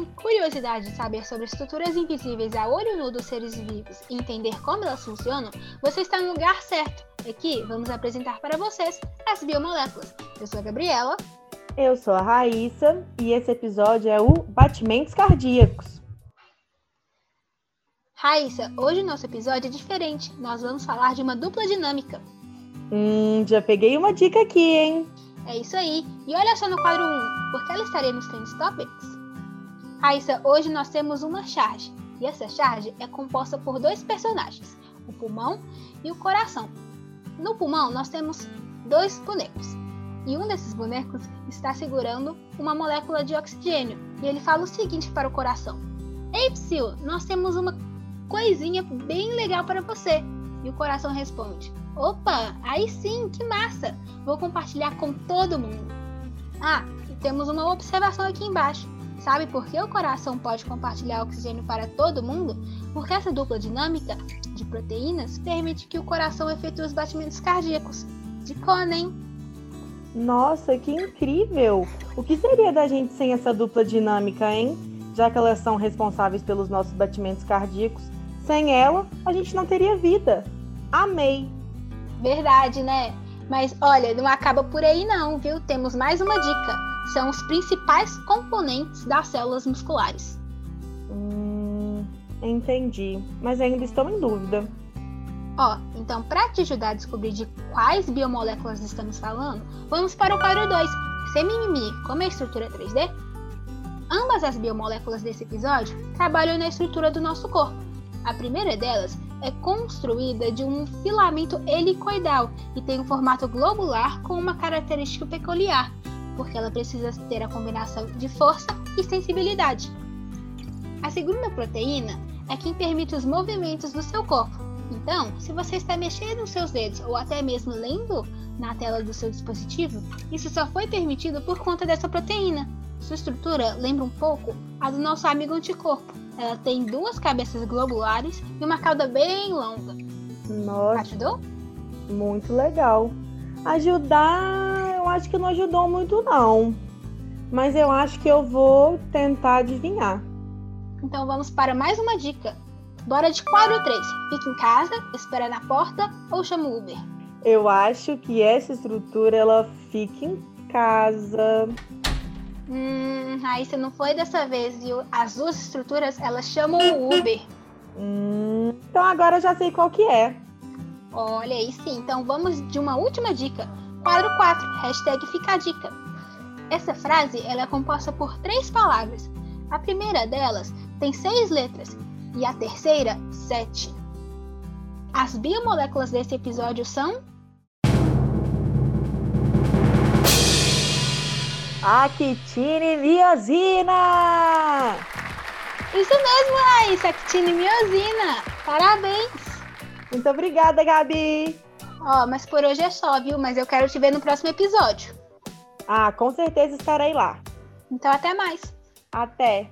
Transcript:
curiosidade de saber sobre estruturas invisíveis a olho nu dos seres vivos e entender como elas funcionam, você está no lugar certo. Aqui vamos apresentar para vocês as biomoléculas. Eu sou a Gabriela. Eu sou a Raíssa e esse episódio é o Batimentos Cardíacos. Raíssa, hoje o nosso episódio é diferente. Nós vamos falar de uma dupla dinâmica. Hum, já peguei uma dica aqui, hein? É isso aí. E olha só no quadro 1, porque ela estaria nos Trends Topics? Raíssa, hoje nós temos uma charge. E essa charge é composta por dois personagens, o pulmão e o coração. No pulmão nós temos dois bonecos. E um desses bonecos está segurando uma molécula de oxigênio. E ele fala o seguinte para o coração: Ei, Psyu, nós temos uma coisinha bem legal para você. E o coração responde: Opa, aí sim, que massa! Vou compartilhar com todo mundo. Ah, e temos uma observação aqui embaixo. Sabe por que o coração pode compartilhar oxigênio para todo mundo? Porque essa dupla dinâmica de proteínas permite que o coração efetue os batimentos cardíacos. De Conen. Nossa, que incrível! O que seria da gente sem essa dupla dinâmica, hein? Já que elas são responsáveis pelos nossos batimentos cardíacos, sem ela, a gente não teria vida. Amei! Verdade, né? Mas olha, não acaba por aí não, viu? Temos mais uma dica. São os principais componentes das células musculares. Hum, entendi. Mas ainda estou em dúvida. Ó, então para te ajudar a descobrir de quais biomoléculas estamos falando, vamos para o quadro 2. Sem mimimi, como é a estrutura 3D? Ambas as biomoléculas desse episódio trabalham na estrutura do nosso corpo. A primeira delas é construída de um filamento helicoidal e tem um formato globular com uma característica peculiar, porque ela precisa ter a combinação de força e sensibilidade. A segunda proteína é quem permite os movimentos do seu corpo. Então, se você está mexendo os seus dedos ou até mesmo lendo na tela do seu dispositivo, isso só foi permitido por conta dessa proteína. Sua estrutura lembra um pouco a do nosso amigo anticorpo, ela tem duas cabeças globulares e uma cauda bem longa. Nossa. Ajudou? Muito legal. Ajudar, eu acho que não ajudou muito não. Mas eu acho que eu vou tentar adivinhar. Então vamos para mais uma dica. Bora de quadro 3. Fica em casa, espera na porta ou chama o Uber? Eu acho que essa estrutura ela fica em casa. Hum, aí você não foi dessa vez, viu? As duas estruturas, elas chamam o Uber. Hum, então agora eu já sei qual que é. Olha aí sim, então vamos de uma última dica. Quadro 4, hashtag fica a dica. Essa frase ela é composta por três palavras. A primeira delas tem seis letras e a terceira, sete. As biomoléculas desse episódio são Actine miosina! Isso mesmo, Raíssa, actine miosina. Parabéns! Muito obrigada, Gabi! Ó, mas por hoje é só, viu? Mas eu quero te ver no próximo episódio. Ah, com certeza estarei lá. Então até mais. Até.